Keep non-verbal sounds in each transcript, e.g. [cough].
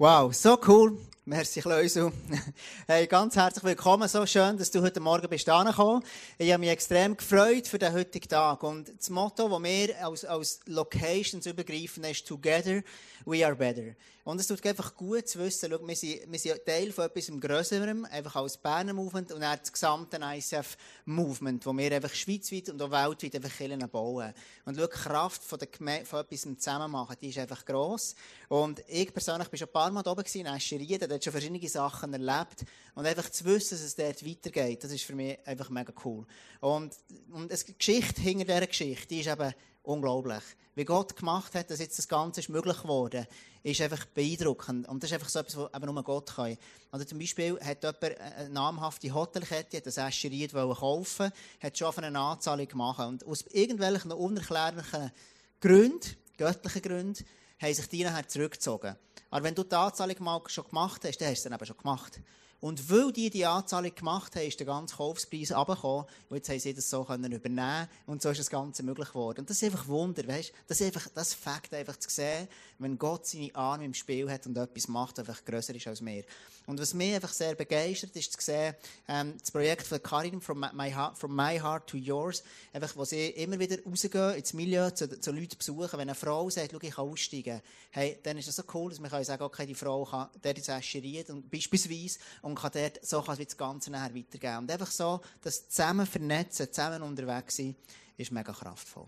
Wow, so cool. Merci, Kleusel. [laughs] Hey, ganz herzlich willkommen. So schön, dass du heute Morgen bist gekommen. Ich habe mich extrem gefreut für den heutigen Tag. Und das Motto, das wir als, als Locations übergreifen, ist Together we are better. Und es tut einfach gut zu wissen, schau, wir, sind, wir sind Teil von etwas Größerem, einfach als Berner Movement und dann das gesamte ICF Movement, wo wir einfach schweizweit und auch weltweit einfach bauen. Und schau, die Kraft von, der von etwas zusammen machen, die ist einfach gross. Und ich persönlich bin schon ein paar Mal da oben in Escherieden, dort schon verschiedene Sachen erlebt. Und einfach zu wissen, dass es dort weitergeht, das ist für mich einfach mega cool. Und, und die Geschichte hinter dieser Geschichte, die ist eben unglaublich. Wie Gott gemacht hat, dass jetzt das Ganze ist möglich geworden ist einfach beeindruckend. Und das ist einfach so etwas, was nur Gott kann. Also zum Beispiel hat jemand eine namhafte Hotelkette, hat ein Äscheriet kaufen hat schon eine Anzahlung gemacht. Und aus irgendwelchen unerklärlichen Gründen, göttlichen Gründen, haben sich die nachher zurückgezogen. Aber wenn du die Anzahlung mal schon gemacht hast, dann hast du es eben schon gemacht. Und weil die die Anzahlung gemacht haben, ist der ganze Kaufpreis runtergekommen. Und jetzt haben sie das so können übernehmen Und so ist das Ganze möglich geworden. Und das ist einfach Wunder, weißt? Das ist einfach, das Fakt einfach zu sehen, wenn Gott seine Arme im Spiel hat und etwas macht, das einfach grösser ist als wir. Und was mich einfach sehr begeistert, ist zu sehen, ähm, das Projekt von Karin, from my, heart, from my Heart to Yours, einfach, wo sie immer wieder rausgehen ins Milieu, zu, zu Leuten besuchen. Wenn eine Frau sagt, ich kann aussteigen, hey, dann ist das so cool, dass man kann sagen, okay, die Frau kann dort ins Äscherieren, beispielsweise, und kann dort, so kann das Ganze nachher weitergeben. Und einfach so, das zusammen vernetzen, zusammen unterwegs sein, ist mega kraftvoll.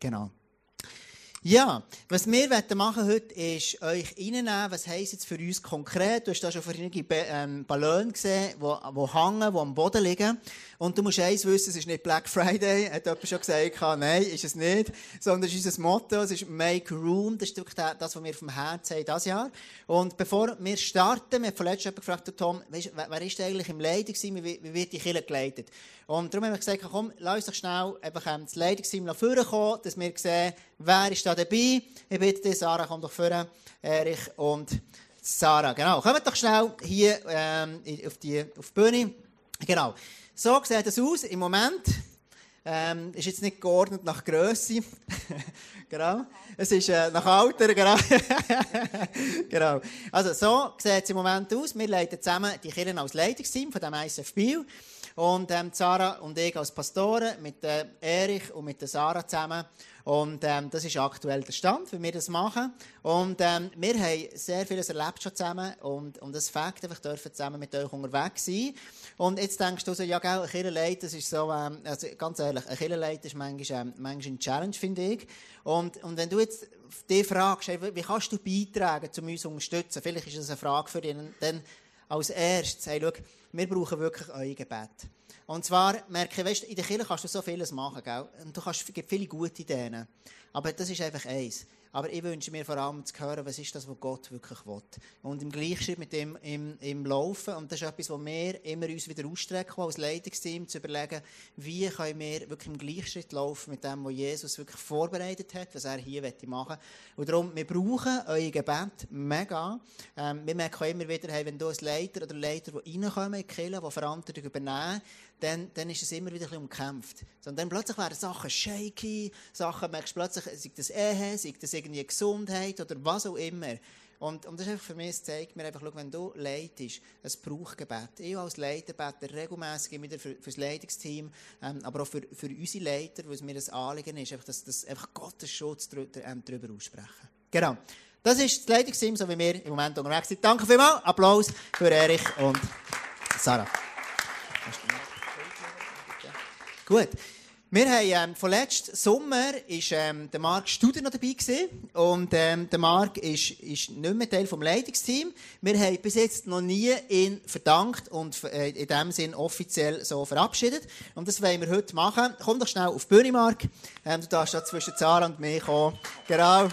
Genau. Ja, was wir machen heute ist euch reinnehmen, was heisst jetzt für uns konkret. Du hast da schon verschiedene ähm, Ballone gesehen, die, die hängen, die am Boden liegen. Und du musst eins wissen, es ist nicht Black Friday, [laughs] hat jemand schon gesagt, nein, ist es nicht, sondern es ist unser Motto, es ist Make Room, das ist das, was wir vom Herzen haben dieses Jahr. Und bevor wir starten, wir haben vorletzt jemand gefragt, Tom, wer ist eigentlich im Leidung wie, wie wird die Kirche geleitet? Und darum haben wir gesagt, komm, lass uns doch schnell einfach ähm, das Leitungsteam nach vorne kommen, dass wir sehen, wer ist da dabei. Ich bitte dich, Sarah, komm doch vorne, Erich und Sarah. Genau, kommt doch schnell hier ähm, auf, die, auf die Bühne. Genau. So sieht es aus im Moment. Ähm, ist jetzt nicht geordnet nach Größe. [laughs] genau. Es ist äh, nach Alter, genau. [laughs] genau. Also, so sieht es im Moment aus. Wir leiten zusammen die Kirchen als Leitungsteam von dem ISF Biel. Und ähm, Sarah und ich als Pastoren mit äh, Erich und mit der Sarah zusammen. Und ähm, das ist aktuell der Stand, wie wir das machen. Und ähm, wir haben sehr vieles erlebt schon zusammen und, und das Fakt, einfach dürfen zusammen mit euch unterwegs sein. Und jetzt denkst du so, ja, gell, ein Kirchenleit, das ist so, ähm, also ganz ehrlich, ein Kirchenleit ist manchmal, ähm, manchmal eine Challenge, finde ich. Und, und wenn du jetzt dich fragst, hey, wie kannst du beitragen, um uns zu unterstützen, vielleicht ist das eine Frage für dich, dann als erstes, hey, schau, wir brauchen wirklich euer Gebet. Und zwar merke ich, weißt, in der Kirche kannst du so vieles machen, gell? Und du kannst, gibt viele gute Ideen. Aber das ist einfach eins. Aber ich wünsche mir vor allem zu hören, was ist das, was Gott wirklich will. Und im Gleichschritt mit dem im, im Laufen, und das ist etwas, was wir immer uns wieder ausstrecken, als Leitungsteam zu überlegen, wie können wir wirklich im Gleichschritt laufen mit dem, was Jesus wirklich vorbereitet hat, was er hier machen will. Und darum, wir brauchen euer Gebet mega. Ähm, wir merken immer wieder, hey, wenn du als Leiter oder Leiter, die reinkommen in die Kirche, die Verantwortung übernehmen, dann, dann ist es immer wieder ein bisschen umkämpft. Und dann plötzlich werden Sachen shaky, Sachen merkst du plötzlich, sei das Ehe, sei das irgendwie Gesundheit oder was auch immer. Und, und das ist einfach für mich, zeigt mir einfach, schau, wenn du leitest, es braucht Gebet. Ich als Leiter bete regelmässig immer wieder für, für das Leitungsteam, ähm, aber auch für, für unsere Leiter, weil es mir ein Anliegen ist, einfach, dass, dass einfach Gottes Schutz ähm, drüber aussprechen. Genau. Das ist das Leitungsteam, so wie wir im Moment unterwegs sind. Danke vielmals. Applaus für Erich und Sarah. Gut. Wir haben, ähm, von letzten Sommer ist, ähm, der Marc Studer noch dabei gewesen. Und, ähm, der Marc ist, ist nicht mehr Teil vom Leitungsteam. Wir haben bis jetzt noch nie ihn verdankt und äh, in dem Sinn offiziell so verabschiedet. Und das wollen wir heute machen. Komm doch schnell auf die Bühne, Marc. Ähm, du darfst da zwischen Zara und mir kommen. Genau.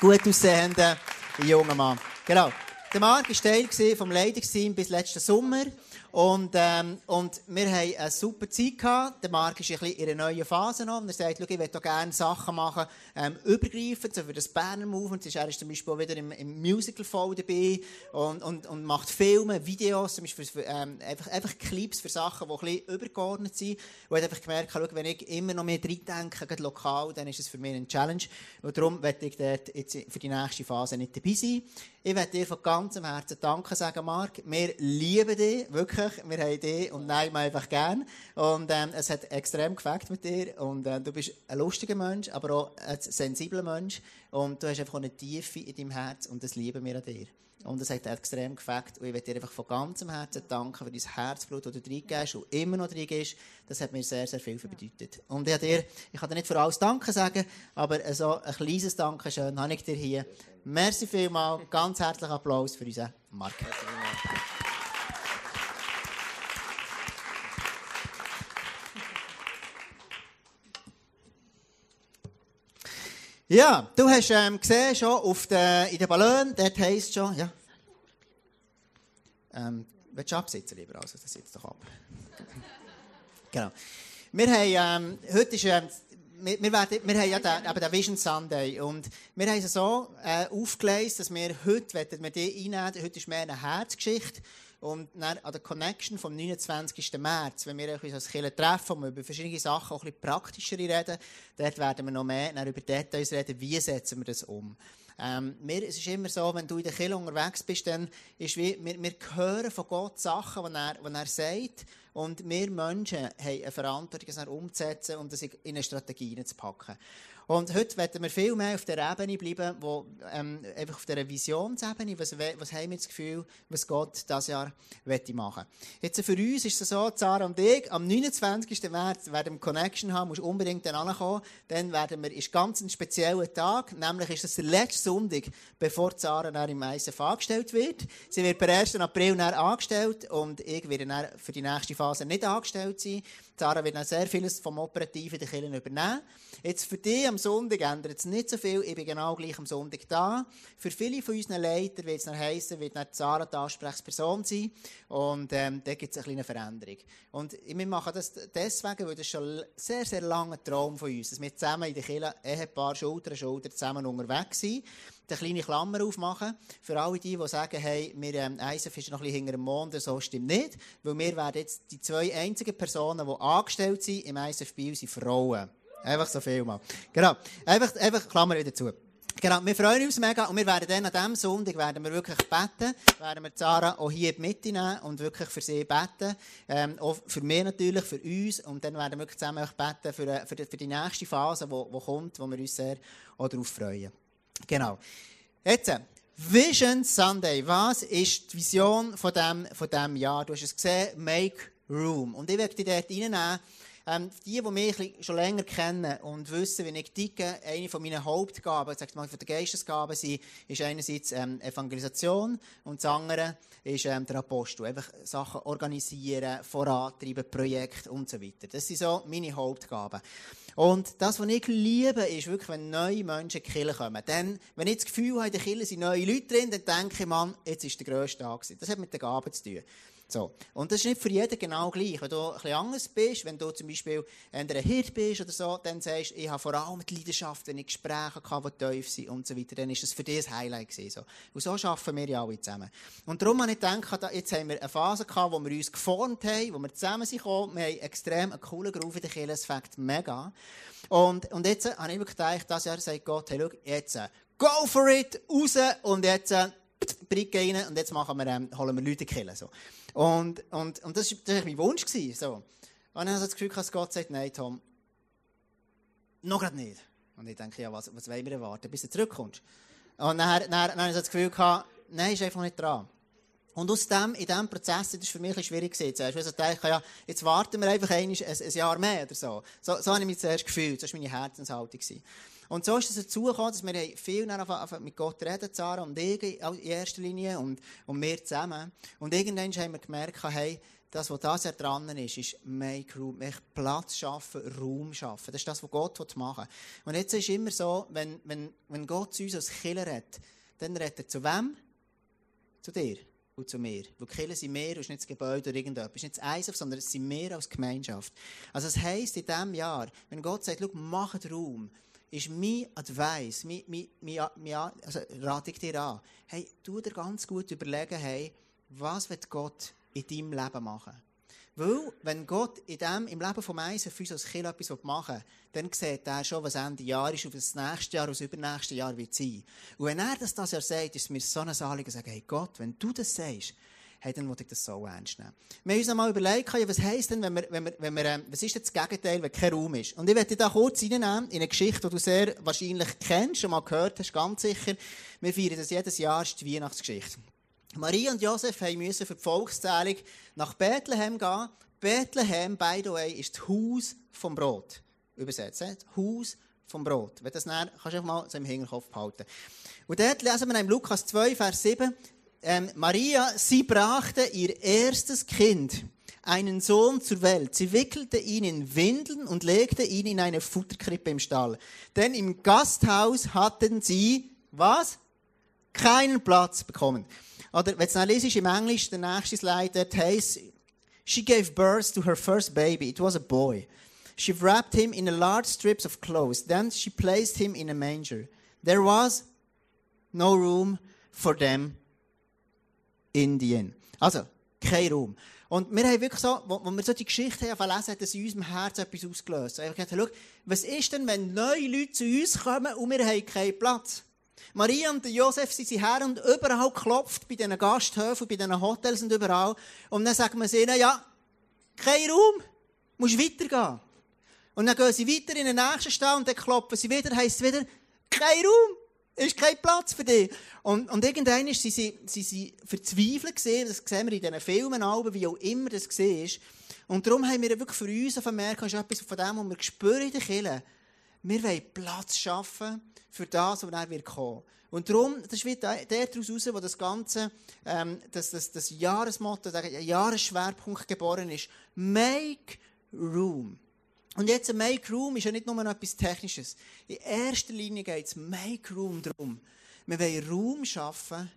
Gut aussehender junger Mann. Genau. Der Marc war Teil vom Leitungsteam bis letzten Sommer. Und, ähm, und wir haben eine super Zeit gehabt. Der Marc ist ein bisschen in einer neuen Phase noch. Und er sagt, ich möchte gerne Sachen machen, ähm, übergreifend, so für das Berner Movement. Er ist zum Beispiel wieder im, im Musical voll dabei und, und, und macht Filme, Videos, zum Beispiel für, ähm, einfach, einfach Clips für Sachen, die ein bisschen übergeordnet sind. Und er hat einfach gemerkt, schau, wenn ich immer noch mehr reindenke, lokal, dann ist es für mich eine Challenge. Und darum werde ich dort jetzt für die nächste Phase nicht dabei sein. Ich werde dir von ganzem Herzen Danke sagen, Marc. Wir lieben dich, wirklich. Wir haben dich und nein, einfach gern. Und ähm, es hat extrem gefällt mit dir. Und äh, du bist ein lustiger Mensch, aber auch ein sensibler Mensch. Und du hast einfach eine Tiefe in deinem Herz und das lieben wir an dir. Und es hat extrem gefällt. Und ich möchte dir einfach von ganzem Herzen danken für dein Herzblut, das du reingehst und immer noch reingehst. Das hat mir sehr, sehr viel bedeutet. Und ich, dir, ich kann dir nicht für alles Danke sagen, aber so ein kleines Dankeschön habe ich dir hier. Merci vielmals. Ganz herzlichen Applaus für unseren Marc. Ja, du hast ähm, gesehen schon auf de, in den Ballon, dort heisst schon, ja. Ähm, willst du absitzen lieber? Also, das sitzt doch ab. [laughs] genau. Wir haben, ähm, heute ist, ähm, wir, wir, werden, wir haben ja den, eben den Vision Sunday und wir haben es so äh, aufgelesen, dass wir heute, wenn wir die einnehmen, heute ist mehr eine Herzgeschichte und dann an der Connection vom 29. März, wenn wir uns als Kirche treffen und über verschiedene Sachen auch ein bisschen praktischer reden, dort werden wir noch mehr über Details reden, wie setzen wir das um. Ähm, mir, es ist immer so, wenn du in der Kirche unterwegs bist, dann ist wie, wir, wir hören von Gott Sachen, die er, die er sagt. Und wir Menschen haben eine Verantwortung, das umzusetzen und das in eine Strategie zu packen. Und heute werden wir viel mehr auf der Ebene bleiben, wo, ähm, einfach auf der Visionsebene, was, was haben wir das Gefühl, was Gott dieses Jahr machen Jetzt für uns ist es so, Zara und ich, am 29. März werden wir Connection haben, musst unbedingt dann ankommen, dann werden wir, ist ganz ein spezieller Tag, nämlich ist es der letzte Sonntag, bevor Zara dann im ISF angestellt wird. Sie wird per 1. April dann angestellt und ich werde dann für die nächste Phase nicht angestellt sein. Zara wird dann sehr vieles vom Operativen der Kirche übernehmen. Jetzt für dich am Sonntag ändert es nicht so viel. Ich bin genau gleich am Sonntag da. Für viele von unseren Leitern wird es dann heissen, wird dann Zara die Ansprechperson sein. Und ähm, da gibt es eine kleine Veränderung. Und wir machen das deswegen, weil das schon sehr, sehr langer Traum von uns, dass wir zusammen in der Kirche Ehepaar Schulter an Schulter zusammen unterwegs sind eine kleine Klammer aufmachen. Für alle die, die sagen, hey, wir, ähm, ISF ist noch ein bisschen hinter dem Mond, so stimmt nicht. Weil wir werden jetzt die zwei einzigen Personen, die angestellt sind im ISF Bio, sind Frauen. Einfach so viel mal. Genau. Einfach, einfach Klammer wieder zu. Genau, wir freuen uns mega und wir werden dann an diesem Sonntag werden wir wirklich beten, werden wir Sarah auch hier in die Mitte nehmen und wirklich für sie beten, ähm, auch für mich natürlich, für uns und dann werden wir wirklich zusammen beten für, äh, für, die, für die nächste Phase, die wo, wo kommt, wo wir uns sehr auch darauf freuen. Genau. Jetzt, Vision Sunday. Was ist die Vision von dem, von dem Jahr? Du hast es gesehen, Make Room. Und ich werde dich dort reinnehmen. Ähm, die, die mich schon länger kennen und wissen, wie ich ticke, eine von meinen Hauptgaben, sag mal, von der Geistesgaben, sind, ist einerseits ähm, Evangelisation und das andere ist ähm, der Apostel. Einfach Sachen organisieren, vorantreiben, Projekte und so weiter. Das sind so meine Hauptgaben. Und das, was ich liebe, ist wirklich, wenn neue Menschen in die Kirche kommen. Dann, wenn ich das Gefühl habe, in der Kirche sind neue Leute drin, dann denke ich, Mann, jetzt ist der grösste Tag. Das hat mit den Gaben zu tun. So. Und das ist nicht für jeden genau gleich. Wenn du ein bisschen anders bist, wenn du zum Beispiel ein Hirt bist oder so, dann sagst du, ich habe vor allem die Leidenschaft, wenn ich Gespräche hatte, die tief sind und so weiter, dann ist das für dich ein Highlight gewesen. So. Und so arbeiten wir ja alle zusammen. Und darum habe ich gedacht, jetzt haben wir eine Phase gehabt, wo wir uns geformt haben, wo wir zusammen sind gekommen, wir haben extrem einen coolen Groove in der Kirche, es fängt mega. Und, und jetzt habe ich wirklich gedacht, das Jahr sagt Gott, hey, schau, jetzt, go for it, raus, und jetzt, Bricke rein, und jetzt machen wir, ähm, holen wir Leute Kirche, so. Und, und, und das war mein Wunsch. Gewesen, so. Und dann habe ich das Gefühl, dass Gott sagt, nein, Tom, noch gerade nicht. Und ich denke, ja, was, was wollen wir erwarten, bis du zurückkommst? Und dann, dann, dann habe ich das Gefühl gehabt, nein, ist einfach nicht dran. Und aus dem, in diesem Prozess, war für mich ein schwierig gewesen. Zuerst, also dachte, ja, jetzt warten wir einfach ein, ein, ein Jahr mehr oder so. so. So habe ich mich zuerst gefühlt. Das war meine Herzenshaltung. Gewesen. Und so ist es dazu gekommen, dass wir viel mit Gott reden, Sarah und ich in erster Linie und, und wir zusammen. Und irgendwann haben wir gemerkt, hey, das, was das ja dran ist, ist Make Room, Platz schaffen, Raum schaffen. Das ist das, was Gott machen will. Und jetzt ist es immer so, wenn, wenn, wenn Gott zu uns als Killer redet, dann redet er zu wem? Zu dir. und zu mir. Weil Kirche sind mehr und ist nicht das Gebäude oder irgendetwas. Es ist nicht das ISF, sondern es sind mehr als Gemeinschaft. Also es heisst in diesem Jahr, wenn Gott sagt, schau, macht Raum, ist mein Advice, mein, mein, mein, mein, also rate ich dir an, hey, tu dir ganz gut überlegen, hey, was wird Gott in deinem Leben machen? Weil, wenn Gott in dem, im Leben von Eisen für uns als Kind etwas machen will, dann sieht er schon, was Ende Jahr ist und was nächste Jahr und das übernächste Jahr wird sein. Und wenn er das das Jahr sagt, ist es mir so ein Anliegen, sagen, hey Gott, wenn du das sagst, hey, dann will ich das so ernst nehmen. Wir haben uns einmal überlegt, was heisst denn, wenn wir, wenn wir, wenn wir, ähm, was ist denn das Gegenteil, wenn kein Raum ist? Und ich werde da kurz reinnehmen, in eine Geschichte, die du sehr wahrscheinlich kennst, schon mal gehört hast, ganz sicher. Wir feiern das jedes Jahr, ist die Weihnachtsgeschichte. Maria und Josef mussten für die Volkszählung nach Bethlehem gehen. Bethlehem, by the way, ist das Haus vom Brot. Übersetzt, das Haus vom Brot. Wenn das dann, kannst du einfach mal so im Hinterkopf behalten. Und dort lesen wir in Lukas 2, Vers 7, ähm, Maria, sie brachte ihr erstes Kind, einen Sohn zur Welt. Sie wickelte ihn in Windeln und legte ihn in eine Futterkrippe im Stall. Denn im Gasthaus hatten sie, was? Keinen Platz bekommen. Oder, wenn es liest, im Englisch, der nächste Slide, dort heisst, She gave birth to her first baby. It was a boy. She wrapped him in large strips of clothes. Then she placed him in a manger. There was no room for them in the inn. Also, kein Raum. Und wir haben wirklich so, wo, wir so die Geschichte haben lesen, hat es in unserem Herzen etwas ausgelöst. Ich habe gesagt, was ist denn, wenn neue Leute zu uns kommen und wir haben keinen Platz? Maria und Josef sind her und überall klopft, bei diesen Gasthöfen, bei diesen Hotels und überall. Und dann sagen wir ihnen, ja, kein Raum, musst weitergehen. Und dann gehen sie weiter in den nächsten Stall und dann klopfen sie wieder, heisst es wieder, kein Raum, ist kein Platz für dich. Und, und irgendwann sind sie, sie, sie verzweifelt gesehen, das sehen wir in diesen Filmen, Alben, wie auch immer das war. Und darum haben wir wirklich für uns vermerkt, das ist etwas von dem, was wir spüren in den Kirchen. Wir wollen Platz schaffen für das, was dann wird kommen. Und darum, das ist wie der daraus heraus, wo das Ganze, ähm, das, das, das Jahresmotto, der Jahresschwerpunkt geboren ist. Make room. Und jetzt ein Make Room ist ja nicht nur etwas Technisches. In erster Linie geht es Make Room darum. Wir wollen Raum schaffen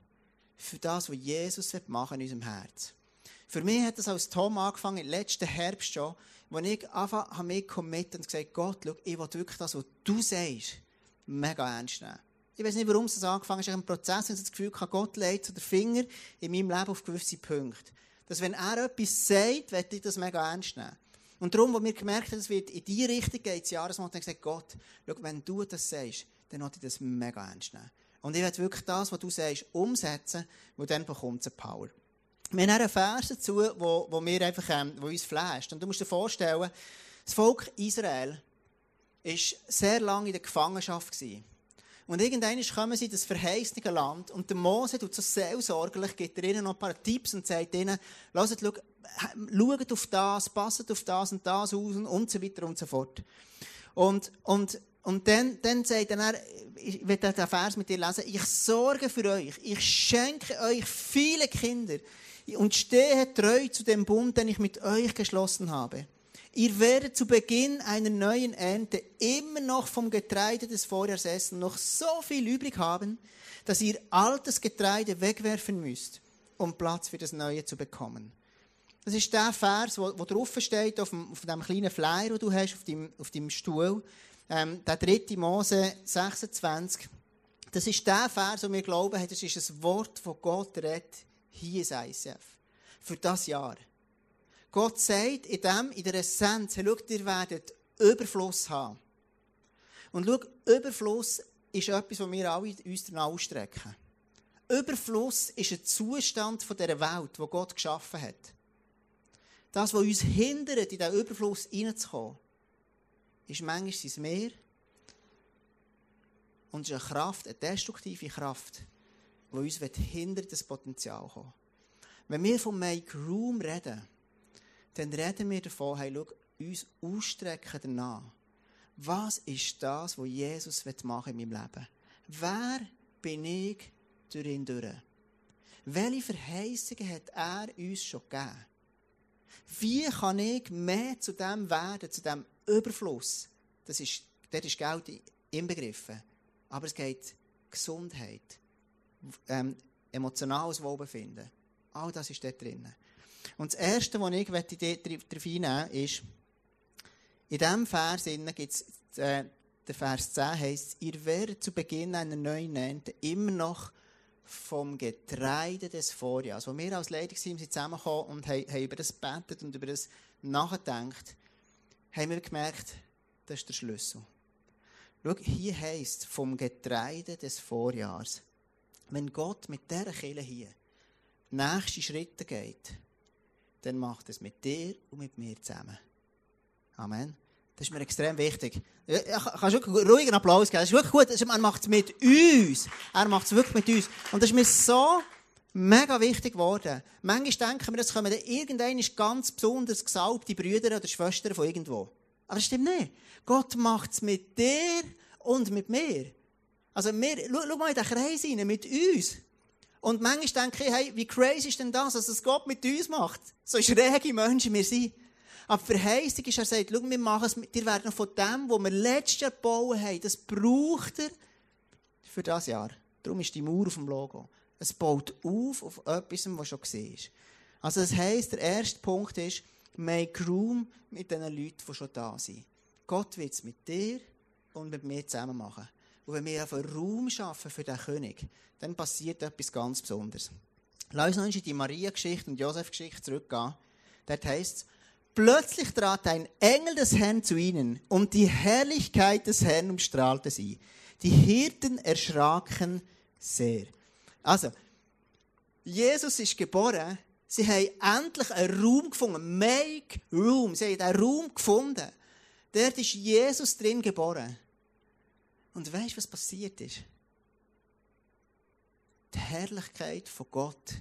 für das, was Jesus machen in unserem Herz. Für mich hat das als Tom angefangen, letzten Herbst schon, wo ich einfach mich committed und gesagt Gott, schau, ich will wirklich das, was du sagst, mega ernst nehmen. Ich weiß nicht, warum es angefangen ist. Ich habe einen Prozess, und ich das Gefühl habe, Gott legt so den Finger in meinem Leben auf gewisse Punkte. Dass wenn er etwas sagt, werde ich das mega ernst nehmen. Und darum, wo wir gemerkt haben, es wird in die Richtung geht, das Jahresmotto, habe ich gesagt, Gott, schau, wenn du das sagst, dann will ich das mega ernst nehmen. Und ich werde wirklich das, was du sagst, umsetzen, und dann bekommt es Power. Wir haben einen Vers dazu, wo, wo, wir einfach, ähm, wo uns flasht. Und du musst dir vorstellen, das Volk Israel war sehr lange in der Gefangenschaft. Gewesen. Und irgendwann kommen sie in das verheißene Land und der Mose tut so seelsorglich, gibt ihnen noch ein paar Tipps und sagt ihnen, lasst, schaut, schaut auf das, passt auf das und das aus und so weiter und so fort. Und, und, und dann, dann sagt er, ich will den Vers mit dir lesen, ich sorge für euch, ich schenke euch viele Kinder und stehe treu zu dem Bund, den ich mit euch geschlossen habe. Ihr werdet zu Beginn einer neuen Ernte immer noch vom Getreide des Vorjahres essen, noch so viel übrig haben, dass ihr altes Getreide wegwerfen müsst, um Platz für das Neue zu bekommen. Das ist der Vers, wo, wo steht, auf dem, auf dem kleinen Flyer, den du hast, auf deinem, auf deinem Stuhl. Ähm, der dritte Mose 26. Das ist der Vers, wo wir glauben, das ist ein Wort, das Gott redet, hier ist ICF. Für das Jahr. Gott sagt in dem, in der Essenz, schau, ihr werdet Überfluss haben. Und schau, Überfluss ist etwas, was wir alle uns danach ausstrecken. Überfluss ist ein Zustand von dieser Welt, die Gott geschaffen hat. Das, was uns hindert, in diesen Überfluss hineinzukommen, ist manchmal sein Meer und ist eine Kraft, eine destruktive Kraft, die uns hindert, das Potenzial zu kommen. Wenn wir von Make Room reden, dann reden wir davon, hey, schau, uns ausstrecken danach. Was ist das, was Jesus machen in meinem Leben? Wer bin ich durch ihn durch? Welche Verheißungen hat er uns schon gegeben? Wie kann ich mehr zu dem werden, zu dem Überfluss? Das ist, dort ist Geld inbegriffen. Aber es geht Gesundheit, ähm, emotionales Wohlbefinden, All das ist dort drin. Und das Erste, was ich darauf einnehmen ist, in diesem Vers gibt es, äh, der Vers 10 heißt, ihr werdet zu Beginn einer neuen Ernte immer noch vom Getreide des Vorjahres. Als wir als Leitungsteam zusammengekommen und haben, über das gebetet und über das nachgedacht, haben wir gemerkt, das ist der Schlüssel. Schau, hier heisst vom Getreide des Vorjahres. Wenn Gott mit dieser Kille hier nächste Schritte geht, dann macht es mit dir und mit mir zusammen. Amen. Das ist mir extrem wichtig. Ich kann wirklich ruhigen Applaus geben. Das ist wirklich gut. Er macht es mit uns. Er macht es wirklich mit uns. Und das ist mir so mega wichtig geworden. Manchmal denken wir, das kommen dann irgendein ganz besonders gesalbte Brüder oder Schwestern von irgendwo. Aber das stimmt nicht. Gott macht es mit dir und mit mir. Also wir, schau, schau mal in den Kreis rein, mit uns. Und manchmal denke ich, hey, wie crazy ist denn das, dass es Gott mit uns macht? So schräge Menschen wir sind. Aber die Verheißung ist, er sagt, schau, wir machen es, ihr werdet noch von dem, was wir letztes Jahr gebaut haben, das braucht er für das Jahr. Darum ist die Mauer auf dem Logo. Es baut auf auf etwas, was schon war. Also das heisst, der erste Punkt ist, make room mit den Leuten, die schon da sind. Gott wird es mit dir und mit mir zusammen machen. Und wenn wir einen Raum schaffen für den König, dann passiert etwas ganz Besonderes. Lass uns noch in die Maria-Geschichte und Josef-Geschichte zurückgehen. Dort heisst es, Plötzlich trat ein Engel des Herrn zu ihnen und die Herrlichkeit des Herrn umstrahlte sie. Die Hirten erschraken sehr. Also, Jesus ist geboren. Sie haben endlich einen Raum gefunden. Make room. Sie haben einen Raum gefunden. Dort ist Jesus drin geboren. Und weißt du, was passiert ist? Die Herrlichkeit von Gott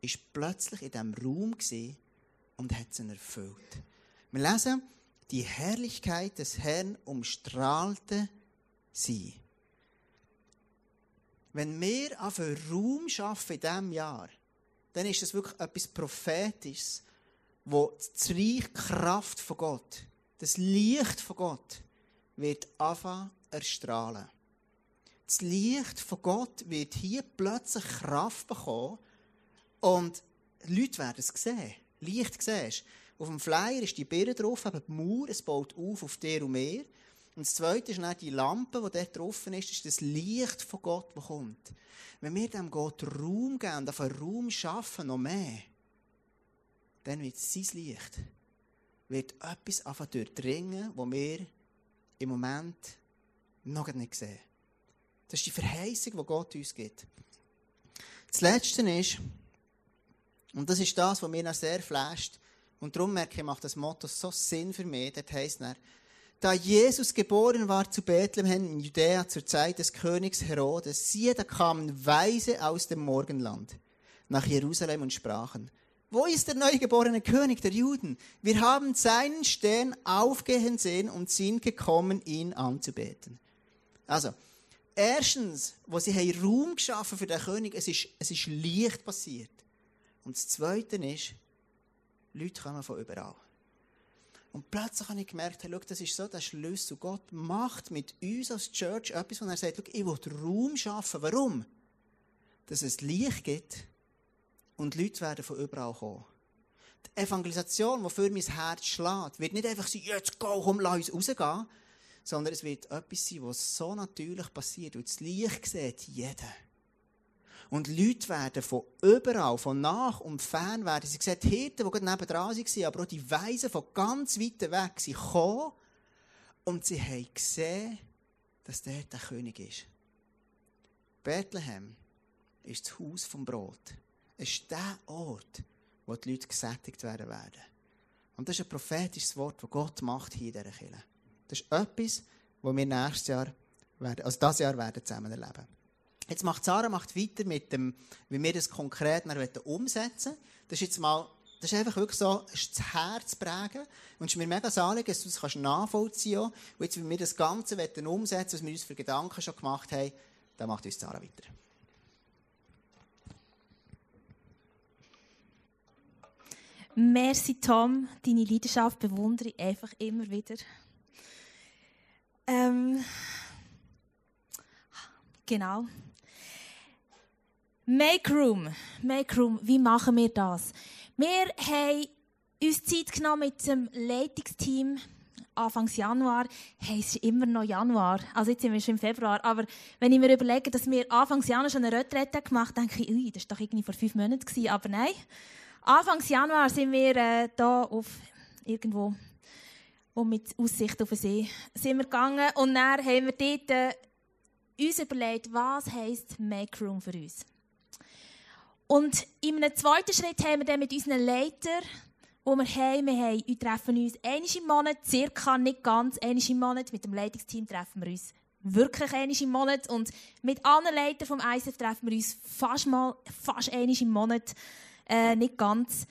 ist plötzlich in diesem Raum gewesen, und hat sie erfüllt. Wir lesen, die Herrlichkeit des Herrn umstrahlte sie. Wenn wir auf Raum schaffen in diesem Jahr, dann ist das wirklich etwas Prophetisches, wo die Reich Kraft von Gott, das Licht von Gott, wird anfangen erstrahlen. Das Licht von Gott wird hier plötzlich Kraft bekommen und Leute werden es sehen. Licht siehst. Auf dem Flyer ist die Birne drauf, eben die Mauer, es baut auf auf der und mehr. Und das Zweite ist dann die Lampe, die dort drauf ist, ist das Licht von Gott, das kommt. Wenn wir dem Gott Raum geben und einen Raum schaffen, noch mehr, dann wird sein Licht wird etwas anfangen durchdringen, was wir im Moment noch nicht sehen. Das ist die Verheißung, die Gott uns gibt. Das Letzte ist, und das ist das, was mir noch sehr flasht. Und darum merke ich, macht das Motto so Sinn für mich. Das heisst dann, da Jesus geboren war zu Bethlehem in Judäa zur Zeit des Königs Herodes, siehe, da kamen Weise aus dem Morgenland nach Jerusalem und sprachen, wo ist der neugeborene König der Juden? Wir haben seinen Stern aufgehen sehen und sind gekommen, ihn anzubeten. Also, erstens, wo sie haben Raum geschaffen für den König, es ist, es ist Licht passiert. Und das Zweite ist, Leute kommen von überall. Und plötzlich habe ich gemerkt, hey, schau, das ist so der Schlüssel. Gott macht mit uns als Church etwas, wo er sagt, schau, ich will Raum schaffen. Warum? Dass es Licht gibt und Leute werden von überall kommen. Die Evangelisation, die für mein Herz schlägt, wird nicht einfach sein, jetzt go, komm, lass uns rausgehen, sondern es wird etwas sein, was so natürlich passiert. Und das Licht sieht jeder. Und Leute werden von überall, von nach und fern werden, sie sehen die Hirten, die gerade nebenan waren, aber auch die Weisen von ganz weit weg, sie kommen und sie haben gesehen, dass dort der König ist. Bethlehem ist das Haus vom Brot. Es ist der Ort, wo die Leute gesättigt werden werden. Und das ist ein prophetisches Wort, das Gott macht hier in dieser Kirche. Das ist etwas, was wir nächstes Jahr, werden, also dieses Jahr werden zusammen erleben. Jetzt macht Sarah macht weiter mit dem, wie wir das konkret umsetzen wollen. Das ist jetzt mal, das ist einfach wirklich so, das, das Herz prägen. Und es ist mir mega anliegen, dass du das kannst nachvollziehen kannst. Und jetzt, wie wir das Ganze umsetzen was wir uns für Gedanken schon gemacht haben, dann macht uns Sarah weiter. Merci, Tom. Deine Leidenschaft bewundere ich einfach immer wieder. Ähm, genau. Make Room. Make Room. Wie machen wir das? Wir haben uns Zeit genommen mit dem Leitungsteam Anfang Januar. Hey, es ist immer noch Januar. Also jetzt sind wir schon im Februar. Aber wenn ich mir überlege, dass wir Anfang Januar schon eine Retrette gemacht haben, denke ich, ui, das war doch irgendwie vor fünf Monaten. Gewesen. Aber nein. Anfang Januar sind wir äh, auf irgendwo und mit Aussicht auf den See sind wir gegangen. Und dann haben wir dort äh, uns überlegt, was heisst Make Room für uns. Und in einem zweiten Schritt haben wir dann mit unseren Leitern, wo wir wir, haben, wir treffen uns einmal im Monat, circa nicht ganz einmal im Monat, mit dem Leitungsteam treffen wir uns wirklich einmal im Monat. Und mit allen Leitern vom ISF treffen wir uns fast mal, fast einmal im Monat, äh, nicht ganz,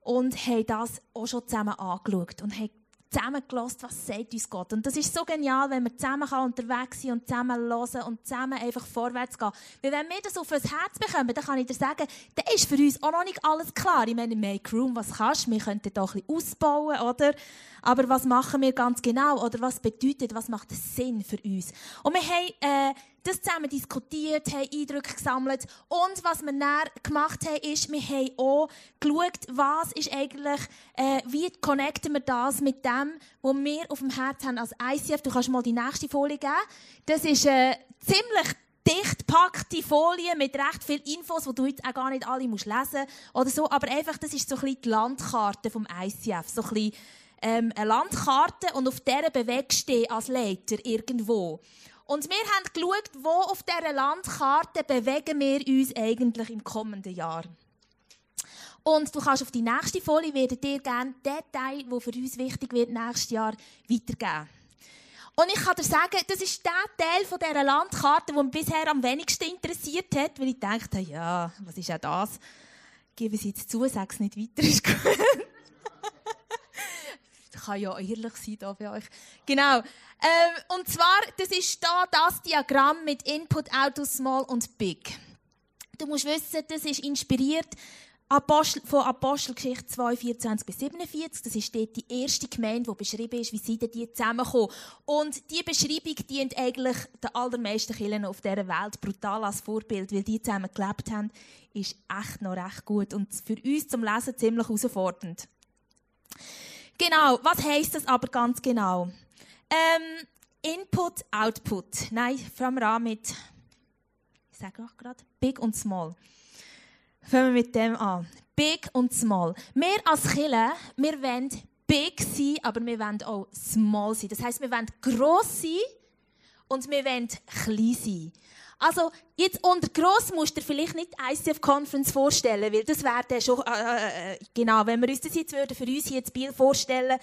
und haben das auch schon zusammen angeschaut und haben zusammengelassen, was sagt uns Gott. Und das ist so genial, wenn wir zusammen unterwegs sind und zusammen hören und zusammen einfach vorwärts gehen. Weil wenn wir das auf das Herz bekommen, dann kann ich dir sagen, dann ist für uns auch noch nicht alles klar. Ich meine, Make Room, was kannst du? Wir könnten da ein bisschen ausbauen, oder? Aber was machen wir ganz genau? Oder was bedeutet, was macht Sinn für uns? Und wir haben, äh, das zusammen diskutiert, haben Eindrücke gesammelt. Und was wir dann gemacht haben, ist, wir haben auch geschaut, was ist eigentlich, äh, wie connecten wir das mit dem, was wir auf dem Herz haben als ICF. Du kannst mal die nächste Folie geben. Das ist äh, ziemlich dicht packte Folie mit recht viel Infos, die du jetzt auch gar nicht alle musst lesen oder so. Aber einfach, das ist so ein bisschen die Landkarte vom ICF. So ein bisschen, ähm, eine Landkarte und auf der bewegst du als Leiter irgendwo. Und wir haben geschaut, wo auf dieser Landkarte bewegen wir uns eigentlich im kommenden Jahr. Und du kannst auf die nächste Folie werden dir gerne den Teil, der für uns wichtig wird, nächstes Jahr weitergeben. Und ich kann dir sagen, das ist der Teil von dieser Landkarte, der mich bisher am wenigsten interessiert hat, weil ich dachte, ja, was ist auch das? Geben Sie jetzt zu, sag es nicht weiter, ist [laughs] gut. Kann ja ehrlich sein da bei euch. Genau. Ähm, und zwar, das ist da das Diagramm mit Input, Auto, Small und Big. Du musst wissen, das ist inspiriert Apostel, von Apostelgeschichte 2, 24 bis 47. Das ist dort die erste Gemeinde, die beschrieben ist, wie sie die zusammenkommen. Und die Beschreibung dient eigentlich den allermeisten Kirchen auf dieser Welt brutal als Vorbild, weil die zusammen gelebt haben, ist echt noch recht gut und für uns zum Lesen ziemlich herausfordernd. Genau, was heisst das aber ganz genau? Ähm, Input, Output. Nein, fangen wir an mit, ich sage auch gerade, Big und Small. Fangen wir mit dem an. Big und Small. Wir als Killer, wir wollen big sein, aber wir wollen auch small sein. Das heisst, wir wollen gross sein und wir wollen klein sein. Also, jetzt unter gross musst du dir vielleicht nicht die ICF Conference vorstellen, weil das wäre schon, äh, äh, genau, wenn wir uns das jetzt würden, für uns hier das Bild vorstellen,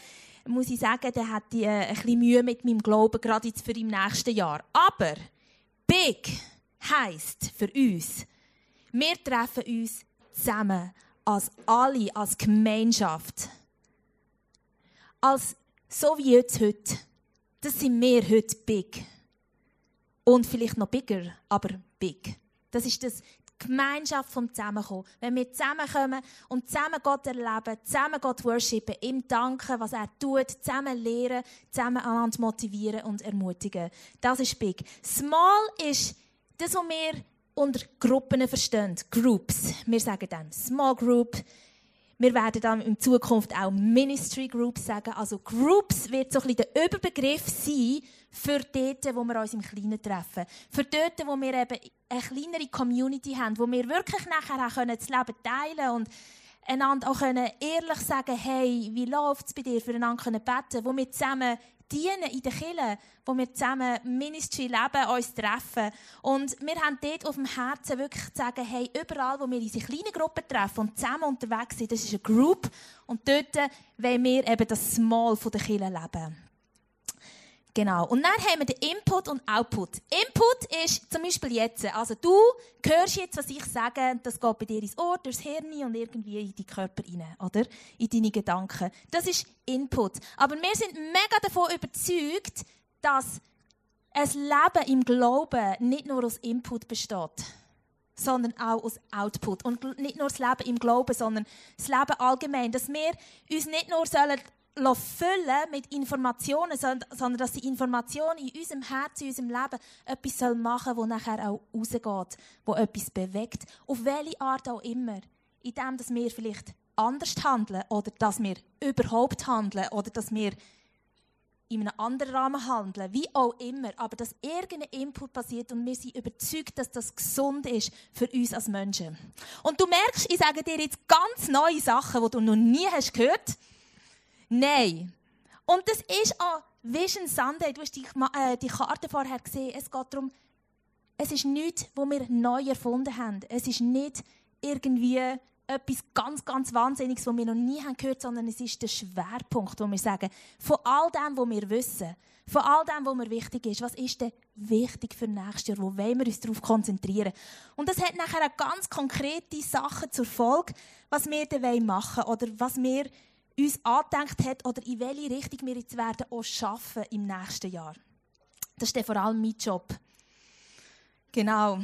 muss ich sagen, dann hätte ich äh, ein bisschen Mühe mit meinem Glauben, gerade jetzt für im nächsten Jahr. Aber, big heisst für uns, wir treffen uns zusammen, als alle, als Gemeinschaft. Als, so wie jetzt heute. Das sind wir heute big. Und vielleicht noch bigger, aber big. Das ist das, die Gemeinschaft vom Zusammenkommen. Wenn wir zusammenkommen und zusammen Gott erleben, zusammen Gott worshipen, ihm danken, was er tut, zusammen lehren, zusammen einander motivieren und ermutigen. Das ist big. Small ist das, was wir unter Gruppen verstehen. Groups. Wir sagen dann Small Group. Wir werden dann in Zukunft auch Ministry Groups sagen. Also Groups wird so ein bisschen der Überbegriff sein für dort, wo wir uns im Kleinen treffen. Für dort, wo wir eben eine kleinere Community haben, wo wir wirklich nachher auch können das Leben teilen und einander auch können ehrlich sagen, hey, wie läuft es bei dir, füreinander können beten, wo wir zusammen dienen in der Kirche, wo wir zusammen Ministry leben, uns treffen. Und wir haben dort auf dem Herzen wirklich zu sagen, hey, überall, wo wir unsere kleinen Gruppen treffen und zusammen unterwegs sind, das ist eine Group. Und dort wollen wir eben das Small von der Kirche leben. Genau. Und dann haben wir den Input und Output. Input ist zum Beispiel jetzt, also du hörst jetzt, was ich sage, das geht bei dir ins Ohr, durchs Hirn und irgendwie in deinen Körper rein, oder? In deine Gedanken. Das ist Input. Aber wir sind mega davon überzeugt, dass ein Leben im Glauben nicht nur aus Input besteht, sondern auch aus Output. Und nicht nur das Leben im Glauben, sondern das Leben allgemein. Dass wir uns nicht nur sollen füllen mit Informationen, sondern dass die Information in unserem Herzen, in unserem Leben etwas machen soll, das nachher auch rausgeht, wo etwas bewegt. Auf welche Art auch immer. In dem, dass wir vielleicht anders handeln oder dass wir überhaupt handeln oder dass wir in einem anderen Rahmen handeln, wie auch immer, aber dass irgendein Input passiert und wir sind überzeugt, dass das gesund ist für uns als Menschen. Und du merkst, ich sage dir jetzt ganz neue Sachen, die du noch nie hast gehört. Nein. Und das ist auch Vision Sunday. Du hast die, äh, die Karte vorher gesehen. Es geht darum, es ist nichts, was wir neu erfunden haben. Es ist nicht irgendwie etwas ganz, ganz Wahnsinniges, was wir noch nie haben gehört sondern es ist der Schwerpunkt, wo wir sagen, von all dem, was wir wissen, von all dem, was mir wichtig ist, was ist denn wichtig für nächstes Jahr, wo wollen wir uns darauf konzentrieren. Und das hat nachher auch ganz konkrete Sachen zur Folge, was wir dann machen wollen oder was wir uns angedenkt hat oder in welche Richtung wir jetzt werden auch schaffen im nächsten Jahr. Das ist dann vor allem mein Job. Genau.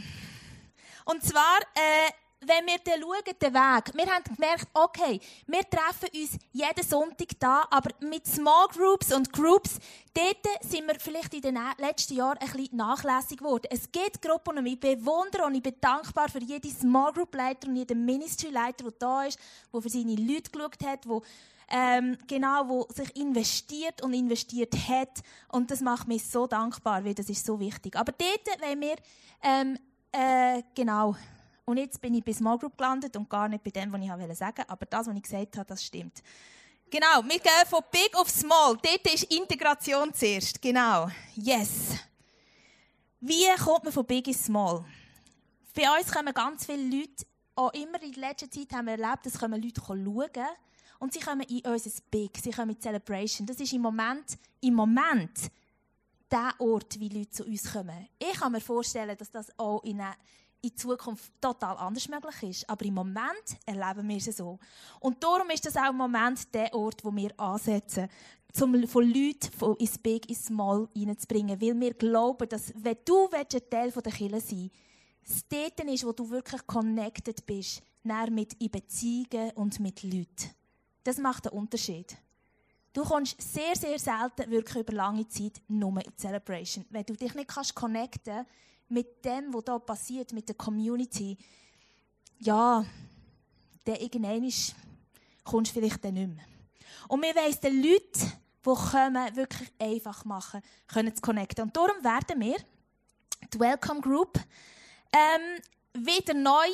Und zwar äh, wenn wir dann schauen, den Weg, wir haben gemerkt, okay, wir treffen uns jeden Sonntag da, aber mit Small Groups und Groups, dort sind wir vielleicht in den letzten Jahren ein bisschen nachlässig geworden. Es gibt Gruppen, und ich bewundere und ich bin dankbar für jeden Small Group Leiter und jeden Ministry Leiter, der da ist, der für seine Leute geschaut hat, der ähm, genau, wo sich investiert und investiert hat. Und das macht mich so dankbar, weil das ist so wichtig. Aber dort wollen wir, ähm, äh, genau, und jetzt bin ich bei Small Group gelandet und gar nicht bei dem, was ich sagen wollte. Aber das, was ich gesagt habe, das stimmt. Genau, wir gehen von Big auf Small. Dort ist Integration zuerst. Genau. Yes. Wie kommt man von Big ins Small? Bei uns kommen ganz viele Leute, auch immer in letzter Zeit haben wir erlebt, dass kommen Leute schauen und sie kommen in unser Big, sie kommen in Celebration. Das ist im Moment, im Moment der Ort, wie Leute zu uns kommen. Ich kann mir vorstellen, dass das auch in eine in Zukunft total anders möglich ist. Aber im Moment erleben wir es so. Und darum ist das auch im Moment der Ort, wo wir ansetzen, um von Leuten von ins Big, ins Small reinzubringen. Weil wir glauben, dass wenn du ein Teil der Kirche sein willst, es dort ist, wo du wirklich connected bist, mit in Beziehungen und mit Leuten. Das macht einen Unterschied. Du kommst sehr, sehr selten wirklich über lange Zeit nur in Celebration. Wenn du dich nicht connecten kannst, mit dem, was da passiert, mit der Community, ja, der irgendwann kommst du vielleicht dann nicht mehr. Und wir wollen den Leuten, die kommen, wirklich einfach machen, können zu connecten. Und darum werden wir die Welcome Group ähm, wieder neu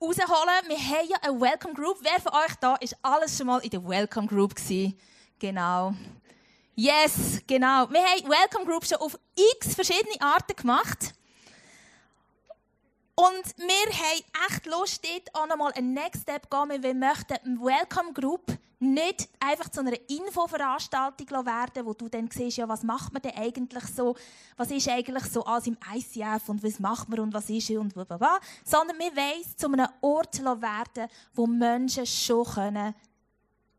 rausholen. Wir haben ja eine Welcome Group. Wer von euch da ist alles schon mal in der Welcome Group gewesen? Genau. Yes, genau. Wir haben Welcome Group schon auf x verschiedene Arten gemacht. Und wir haben echt Lust, dort auch nochmal einen Next Step zu gehen. Wir möchten eine Welcome Group nicht einfach zu einer Infoveranstaltung werden, wo du dann siehst, ja, was macht man denn eigentlich so, was ist eigentlich so alles im ICF und was macht man und was ist und blablabla, sondern wir wollen zu einem Ort werden, wo Menschen schon können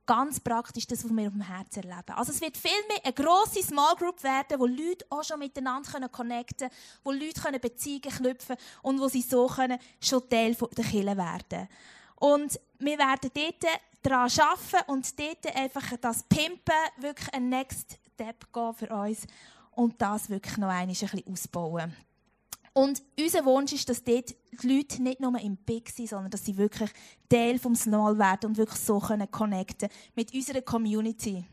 ganz praktisch das, was wir auf dem Herzen erleben. Also es wird viel mehr eine grosse Small Group werden, wo Leute auch schon miteinander können connecten können, wo Leute können Beziehungen knüpfen und wo sie so können schon Teil der Kirche werden. Und wir werden dort daran arbeiten und dort einfach das Pimpen, wirklich ein Next Step gehen für uns und das wirklich noch einmal ein bisschen ausbauen. Und unser Wunsch ist, dass dort die Leute nicht nur im Big sind, sondern dass sie wirklich Teil vom Small werden und wirklich so können connecten mit unserer Community,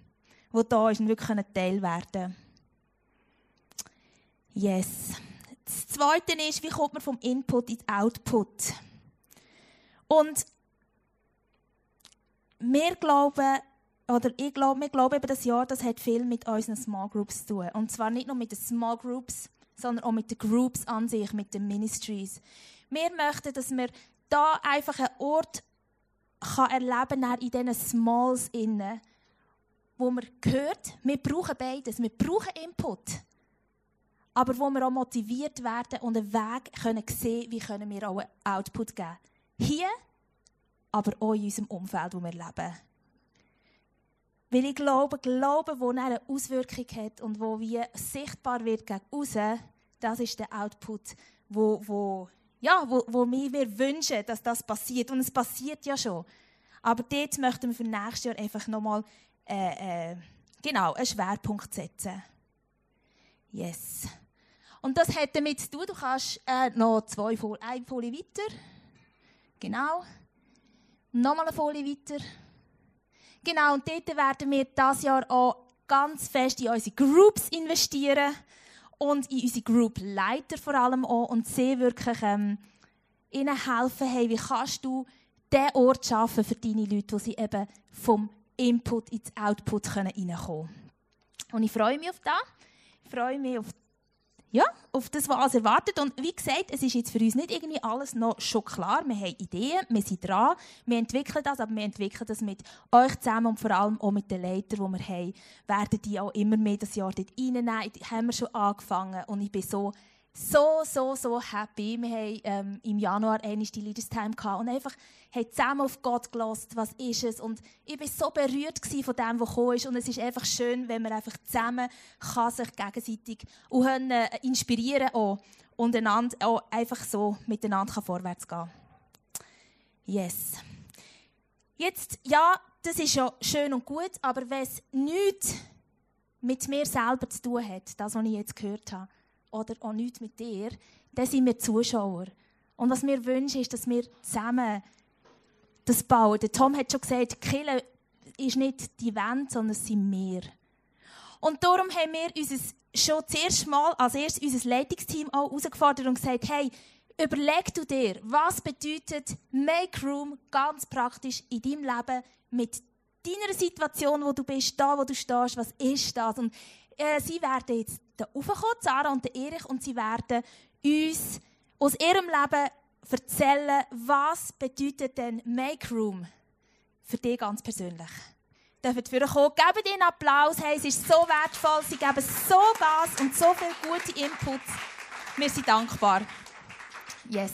wo da ist und wirklich können Teil werden. Yes. Das Zweite ist, wie kommt man vom Input ins Output? Und wir glauben, oder ich glaube, wir glauben eben, das Jahr, das hat viel mit unseren Small Groups zu tun. Und zwar nicht nur mit den Small Groups, sondern auch mit den Groups an sich, mit den Ministries. Wir möchten, dass wir da einfach einen Ort kann erleben kann, in diesen Smalls innen, wo man hört, wir brauchen beides, wir brauchen Input, aber wo wir auch motiviert werden und einen Weg können sehen, wie können wir auch einen Output geben. Hier, aber auch in unserem Umfeld, wo wir leben. Weil ich glaube, Glauben, wo eine Auswirkung hat und wo wie sichtbar wird gegen außen, das ist der Output, wo, wo, ja, wo, wo wir wünschen, dass das passiert. Und es passiert ja schon. Aber dort möchten wir für nächstes Jahr einfach nochmal äh, äh, genau, einen Schwerpunkt setzen. Yes. Und das hat damit zu tun, du kannst äh, noch zwei Folie, eine Folie weiter. Genau. Nochmal eine Folie weiter. Genau, und dort werden wir dieses Jahr auch ganz fest in unsere Groups investieren und in unsere Group-Leiter vor allem auch und sie wirklich ähm, ihnen helfen, hey, wie kannst du diesen Ort schaffen für deine Leute, wo sie eben vom Input ins Output reinkommen können. Und ich freue mich auf das. Ich freue mich auf ja, auf das, was uns erwartet. Und wie gesagt, es ist jetzt für uns nicht irgendwie alles noch schon klar. Wir haben Ideen, wir sind dran, wir entwickeln das, aber wir entwickeln das mit euch zusammen und vor allem auch mit den Leitern, die wir haben, werden die auch immer mehr das Jahr dort reinnehmen. Haben wir schon angefangen und ich bin so so, so, so happy. Wir haben ähm, im Januar einmal die Leaders Time gehabt und einfach haben zusammen auf Gott gelassen, was ist es. Und ich war so berührt von dem, was gekommen ist. Und es ist einfach schön, wenn man einfach zusammen kann sich gegenseitig und können, äh, inspirieren auch und einander auch einfach so miteinander vorwärts gehen Yes. Jetzt, ja, das ist ja schön und gut, aber wenn es nichts mit mir selber zu tun hat, das, was ich jetzt gehört habe, oder auch nichts mit dir, dann sind wir Zuschauer. Und was wir wünschen, ist, dass wir zusammen das bauen. Der Tom hat schon gesagt, Kille ist nicht die Wand, sondern es sind wir. Und darum haben wir uns schon zuerst mal als erstes unser Leitungsteam auch herausgefordert und gesagt, hey, überleg du dir, was bedeutet Make Room ganz praktisch in deinem Leben mit deiner Situation, wo du bist, da, wo du stehst, was ist das? Und äh, sie werden jetzt da raufkommen, Sarah und Erich, und sie werden uns aus ihrem Leben erzählen, was bedeutet denn Make Room für dich ganz persönlich. Dürfen für kommen. Gebt ihnen Applaus. Hey, es ist so wertvoll. Sie geben so Gas und so viele gute Inputs. Wir sind dankbar. Yes.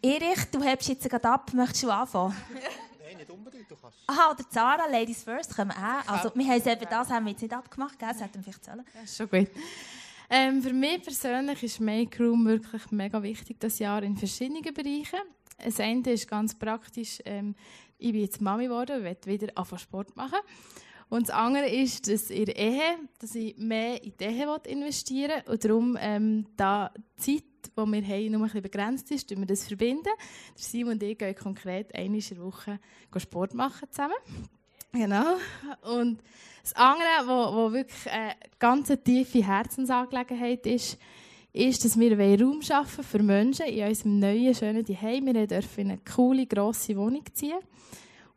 Erich, du hebst jetzt gerade ab. Möchtest du anfangen? [laughs] Nein, nicht unbedingt. Du kannst. Aha, oder Zara, Ladies First, wir auch. Also, wir haben eben das haben wir jetzt nicht abgemacht, gell? Das hätten wir vielleicht zählen. Ja, ist schon gut. Ähm, für mich persönlich ist Make Room wirklich mega wichtig, das Jahr in verschiedenen Bereichen. Das eine ist ganz praktisch, ähm, ich bin jetzt Mami geworden und möchte wieder anfangen Sport machen. Und das andere ist, dass in Ehe, dass ich mehr in die Ehe investieren will und darum ähm, da Zeit die wir haben, nur ein bisschen begrenzt ist, wir das verbinden. Simon und ich gehen konkret der Woche Sport machen zusammen. Genau. Und das andere, wo wirklich eine ganz tiefe Herzensangelegenheit ist, ist, dass wir Raum schaffen für Menschen in unserem neuen, schönen Zuhause. Wir dürfen in eine coole, grosse Wohnung ziehen.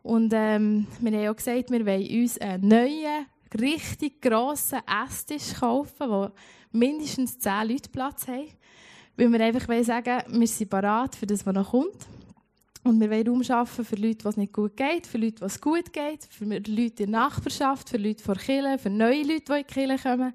Und ähm, wir haben auch gesagt, wir wollen uns einen neuen, richtig grossen Esstisch kaufen, wo mindestens 10 Leute Platz haben. Weil wir einfach sagen wir sind bereit für das, was noch kommt. Und wir wollen Raum schaffen für Leute, was nicht gut geht, für Leute, was gut geht, für Leute in der Nachbarschaft, für Leute vor Kirche, für neue Leute, die in die Kirche kommen.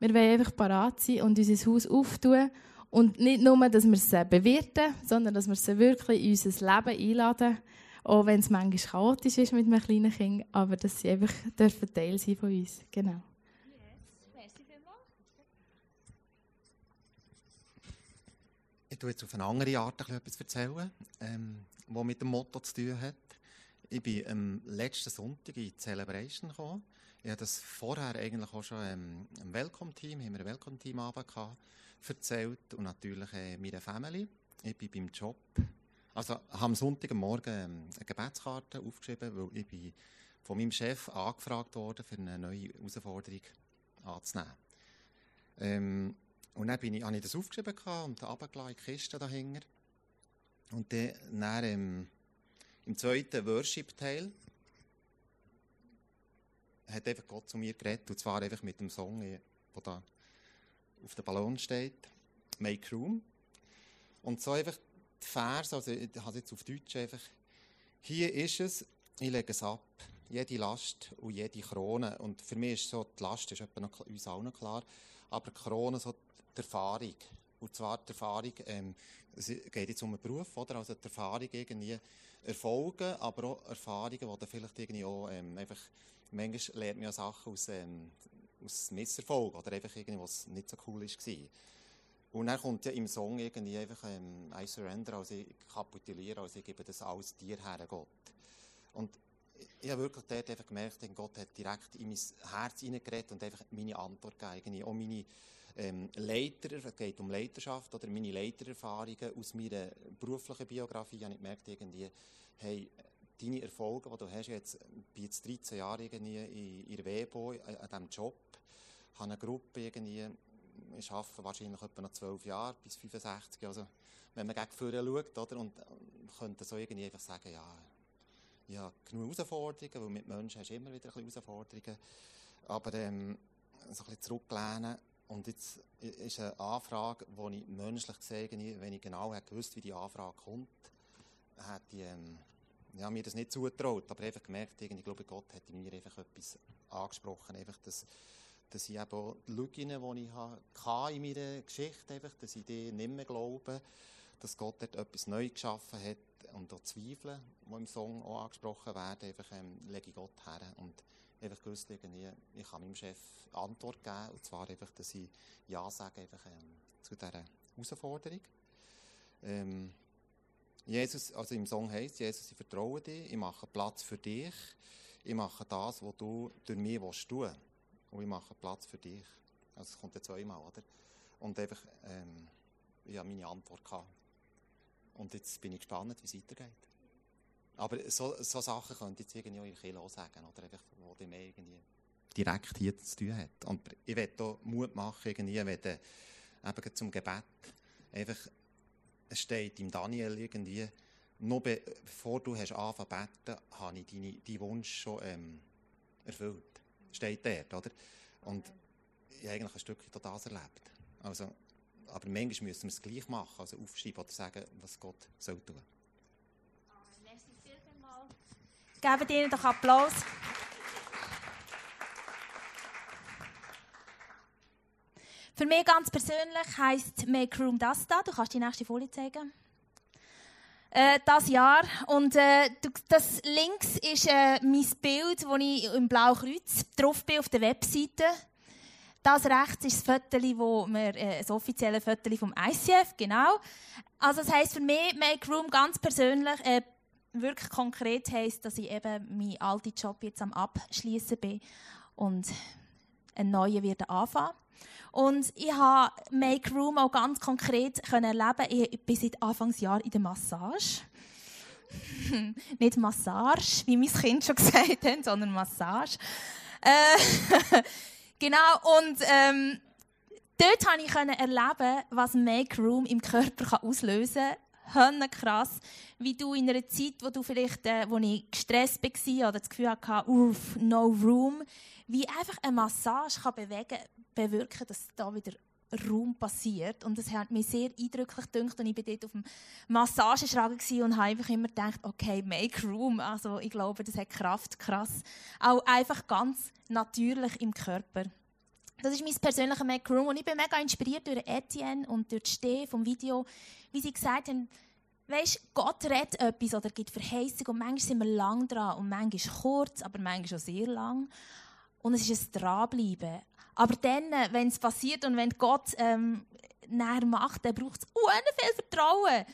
Wir wollen einfach bereit sein und unser Haus auftun. Und nicht nur, dass wir es bewirten, sondern dass wir sie wirklich in unser Leben einladen. Auch wenn es manchmal chaotisch ist mit einem kleinen Kind, aber dass sie einfach Teil sein von uns. Genau. Ich tue jetzt auf eine andere Art etwas erzählen, ähm, was mit dem Motto zu tun hat. Ich bin am letzten Sonntag in die Celebration gekommen. Ich habe das vorher eigentlich auch schon ähm, im Welcome-Team, haben wir ein Welcome-Team erzählt und natürlich äh, meiner Family. Ich bin beim Job. Also habe am Sonntagmorgen ähm, eine Gebetskarte aufgeschrieben, weil ich bin von meinem Chef angefragt worden, für eine neue Herausforderung anzunehmen. Ähm, und dann bin ich, habe ich das aufgeschrieben und runtergelassen in die Kiste dahinter. Und dann, dann im, im zweiten Worship-Teil hat einfach Gott zu mir geredet, und zwar einfach mit dem Song, der da auf dem Ballon steht, «Make Room». Und so einfach die Verse, also ich habe es jetzt auf Deutsch einfach, «Hier ist es, ich lege es ab, jede Last und jede Krone». Und für mich ist so, die Last ist etwa noch, uns allen klar, aber die Krone, so die Erfahrung. Und zwar die Erfahrung, ähm, es geht jetzt um einen Beruf, oder? Also die Erfahrung irgendwie Erfolge, aber auch Erfahrungen, die dann vielleicht irgendwie auch ähm, einfach, manchmal lernt man ja Sachen aus, ähm, aus Misserfolg oder einfach irgendwie, was nicht so cool war. Und dann kommt ja im Song irgendwie einfach ähm, I surrender, also ich kapituliere, also ich gebe das alles dir her, Gott. Und ich habe wirklich dort einfach gemerkt, Gott hat direkt in mein Herz hineingeredet und einfach meine Antwort gegeben. Auch meine ähm, Leiter, es geht um Leiterschaft oder meine Leitererfahrungen aus meiner beruflichen Biografie, habe ich gemerkt, irgendwie, hey, deine Erfolge, die du hast, jetzt, bin jetzt 13 Jahre irgendwie in, in Webo, äh, an diesem Job, habe eine Gruppe irgendwie, ich wahrscheinlich etwa noch 12 Jahre bis 65, also wenn man gegen vorne schaut, oder, und, und könnte so irgendwie einfach sagen, ja, ja, genug Herausforderungen, weil mit Menschen hast du immer wieder ein Herausforderungen. Aber ähm, so ein zurücklehnen. Und jetzt ist eine Anfrage, die ich menschlich gesehen, wenn ich genau hätte gewusst, wie die Anfrage kommt, hätte ich ähm, ja, mir das nicht zugetraut. Aber einfach gemerkt, ich glaube, Gott in mir einfach etwas angesprochen. Einfach, dass, dass ich eben die Lügen, die ich hatte in meiner Geschichte, einfach, dass ich die nicht mehr glaube, dass Gott dort etwas neu geschaffen hat und auch Zweifel, die im Song auch angesprochen werden, einfach ähm, lege ich Gott her und einfach gewusst, irgendwie, ich kann meinem Chef Antwort geben, und zwar einfach, dass ich Ja sage einfach, ähm, zu dieser Herausforderung. Ähm, Jesus, also im Song heißt Jesus, ich vertraue dir, ich mache Platz für dich, ich mache das, was du durch mich willst tun und ich mache Platz für dich. Also es kommt ja zweimal, oder? Und einfach, ähm, habe meine Antwort gehabt. Und jetzt bin ich gespannt, wie es weitergeht. Aber so, so Sachen könnte ich jetzt auch in Kilo sagen, oder einfach, wo die mehr irgendwie direkt hier zu tun hat. Und ich werde hier Mut machen, irgendwie, wenn eben zum Gebet einfach, es steht im Daniel irgendwie, noch bevor du hast angefangen zu beten, habe ich deine, deinen Wunsch schon ähm, erfüllt. Steht dort, oder? Und ich habe eigentlich ein Stückchen das erlebt. Also, aber manchmal müssen wir es gleich machen, also aufschreiben oder sagen, was Gott soll tun. Merci vielmals. Gebt ihnen doch Applaus. Für mich ganz persönlich heisst Make Room das da. Du kannst die nächste Folie zeigen. Äh, das Jahr. Und äh, das links ist äh, mein Bild, das ich im Blauen Kreuz drauf bin auf der Webseite. Das rechts ist das Foto, wo wir, äh, das offizielle Foto vom ICF, genau. Also das heisst für mich, Make Room ganz persönlich, äh, wirklich konkret heisst, dass ich eben meinen alten Job jetzt am Abschließen bin und einen neuen wird anfangen. Und ich habe Make Room auch ganz konkret können erleben. Ich bin seit Anfangsjahr in der Massage. [laughs] Nicht Massage, wie mein Kind schon [laughs] gesagt hat, sondern Massage. Äh, [laughs] Genau, und ähm, dort konnte ich erleben, was Make Room im Körper auslösen kann. krass, wie du in einer Zeit, wo du vielleicht, äh, wo ich gestresst war oder das Gefühl hatte, uff, no room, wie einfach eine Massage kann bewegen, bewirken, dass da wieder Raum passiert. Und das hat mich sehr eindrücklich gedacht. Und ich war dort auf dem Massageschrag und habe einfach immer gedacht, okay, make room. Also ich glaube, das hat Kraft, krass. Auch einfach ganz natürlich im Körper. Das ist mein persönlicher Make Room. Und ich bin mega inspiriert durch Etienne und durch Steh vom Video, wie sie gesagt haben, Weißt, Gott redet etwas oder gibt Verheißung und manchmal sind wir lang dran und manchmal kurz, aber manchmal auch sehr lang. Und es ist ein Dranbleiben. Aber dann, äh, wenn es passiert und wenn Gott ähm, näher macht, dann braucht es viel Vertrauen,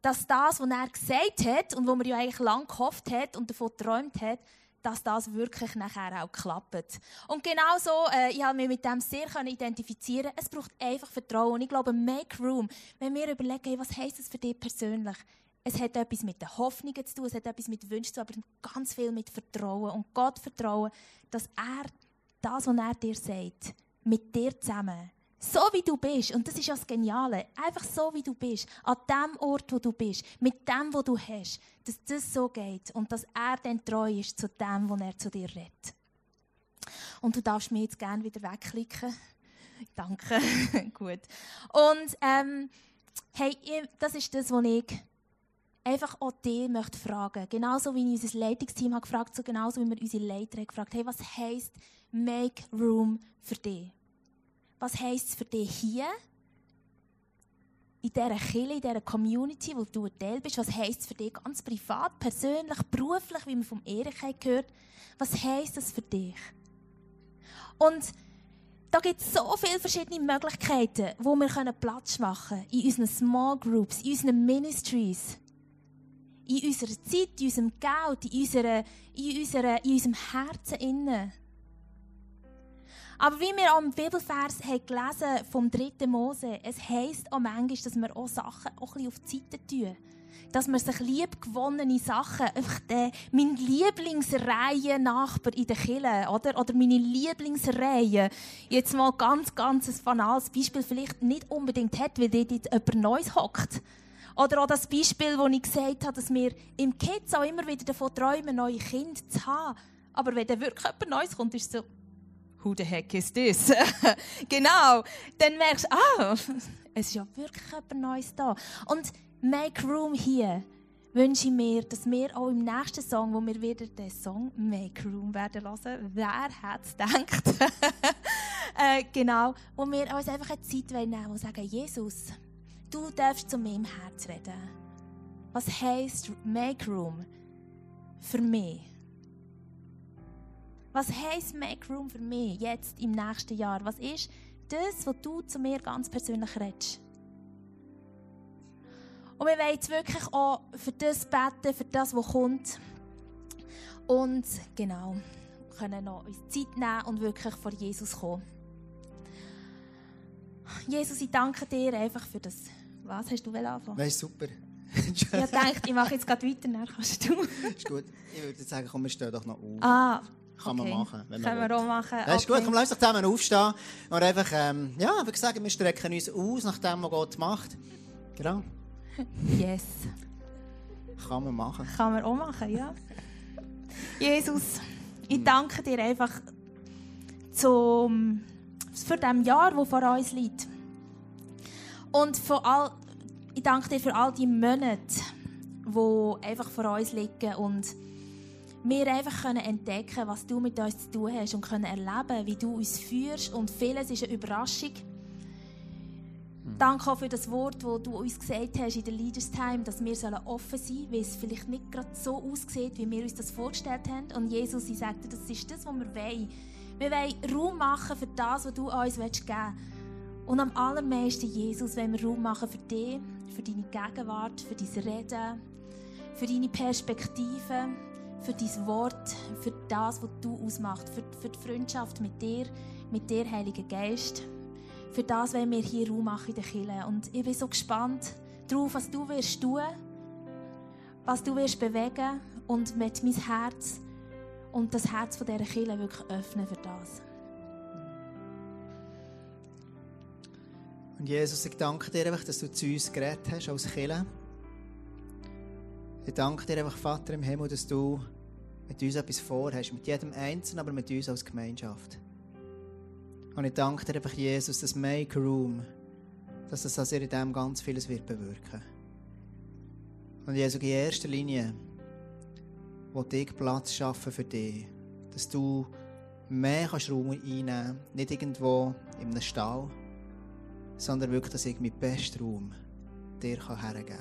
dass das, was er gesagt hat und wo man ja eigentlich lang gehofft hat und davon geträumt hat, dass das wirklich nachher auch klappt. Und genau so, äh, ich habe mich mit dem sehr identifizieren. Es braucht einfach Vertrauen. Und ich glaube, make room. Wenn wir überlegen, hey, was heisst das für dich persönlich? Es hat etwas mit den Hoffnungen zu tun, es hat etwas mit Wünschen zu tun, aber ganz viel mit Vertrauen. Und Gott vertrauen, dass er das, was er dir sagt, mit dir zusammen, so wie du bist, und das ist ja das Geniale, einfach so wie du bist, an dem Ort, wo du bist, mit dem, wo du hast, dass das so geht und dass er dann treu ist zu dem, was er zu dir redet. Und du darfst mich jetzt gerne wieder wegklicken. [laughs] Danke. [laughs] Gut. Und ähm, hey, das ist das, was ich einfach auch dich möchte fragen. Genauso wie ich unser Leitungsteam habe gefragt, so genauso wie wir unsere Leiter haben gefragt, hey, was heisst Make Room für dich? Was heisst es für dich hier? In dieser Kirche, in dieser Community, wo du ein Teil bist, was heisst es für dich ganz privat, persönlich, beruflich, wie wir vom Erich gehört Was heisst das für dich? Und da gibt es so viele verschiedene Möglichkeiten, wo wir Platz machen können. In unseren Small Groups, in unseren Ministries in unserer Zeit, in unserem Geld, in, unserer, in, unserer, in unserem Herzen innen. Aber wie wir am Bibelvers haben gelesen vom 3. Mose, es heisst auch manchmal, dass wir auch Sachen auch ein bisschen auf die Seite tun. Dass wir sich liebgewonnene Sachen, einfach den, mein Lieblingsreihe-Nachbar in der Kille, oder? Oder meine Lieblingsreihe, jetzt mal ganz, ganz ein banales Beispiel, vielleicht nicht unbedingt hat, weil dort jemand Neues hockt. Oder auch das Beispiel, wo ich gesagt habe, dass wir im Kids auch immer wieder davon träumen, neue Kinder zu haben. Aber wenn dann wirklich jemand Neues kommt, ist es so, who the heck is this? [laughs] genau. Dann merkst du, ah, [laughs] es ist ja wirklich etwas Neues da. Und Make Room hier wünsche ich mir, dass wir auch im nächsten Song, wo wir wieder den Song Make Room werden hören, wer hat es gedacht? [laughs] äh, genau, wo wir uns einfach eine Zeit nehmen und sagen, Jesus, du darfst zu meinem Herz reden. Was heisst Make Room für mich? Was heisst Make Room für mich jetzt im nächsten Jahr? Was ist das, was du zu mir ganz persönlich redest? Und wir wollen jetzt wirklich auch für das beten, für das, was kommt. Und genau, können noch uns Zeit nehmen und wirklich vor Jesus kommen. Jesus, ich danke dir einfach für das. Was hast du anfangen? Nein, super. ich dachte, ich mache jetzt gerade weiter, dann kannst du. ist gut. Ich würde sagen, komm, wir stehen doch noch auf. Ah, Kann man machen. Wenn Können man wir auch machen. Ja, ist gut, Okay. komm, lass uns zusammen aufstehen. Und einfach, ähm, ja, wie gesagt, wir strecken uns aus nach dem, was Gott macht. Genau, Yes. kann man machen. Kann man auch machen, ja. Jesus, ich danke dir einfach zum, für das Jahr, das vor uns liegt. Und vor all, ich danke dir für all die Monate, die einfach vor uns liegen und wir einfach können entdecken, was du mit uns zu tun hast und können erleben, wie du uns führst. Und vieles ist eine Überraschung. Danke auch für das Wort, das du uns gesagt hast in der Leaders Time, dass wir offen sein sollen, weil es vielleicht nicht gerade so aussieht, wie wir uns das vorgestellt haben. Und Jesus, ich sagte, das ist das, was wir wollen. Wir wollen Raum machen für das, was du uns geben willst. Und am allermeisten, Jesus, wollen wir Raum machen für dich, für deine Gegenwart, für dein Reden, für deine Perspektive, für dein Wort, für das, was du ausmachst, für, für die Freundschaft mit dir, mit dir, Heiliger Geist. Für das wollen wir hier Raum machen in der Kirche. Und ich bin so gespannt darauf, was du wirst tun, was du wirst bewegen und mit mein Herz und das Herz von dieser Kirche wirklich öffnen für das. Und Jesus, ich danke dir einfach, dass du zu uns geredet hast als Killer. Ich danke dir einfach, Vater im Himmel, dass du mit uns etwas vorhast, mit jedem Einzelnen, aber mit uns als Gemeinschaft. Und ich danke dir einfach, Jesus, das Make Room, dass das also in dem ganz vieles wird bewirken. Und Jesus, in erster Linie, wo ich Platz schaffen für dich, dass du mehr kannst Raum einnehmen nicht irgendwo in einem Stall, sondern wirklich, dass ich meinen besten Raum dir hergeben kann.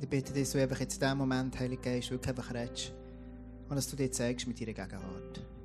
Ich bitte dich, dass du einfach jetzt in diesem Moment, Heiliger Geist, wirklich einfach redest und dass du dir zeigst mit deiner Gegenwart.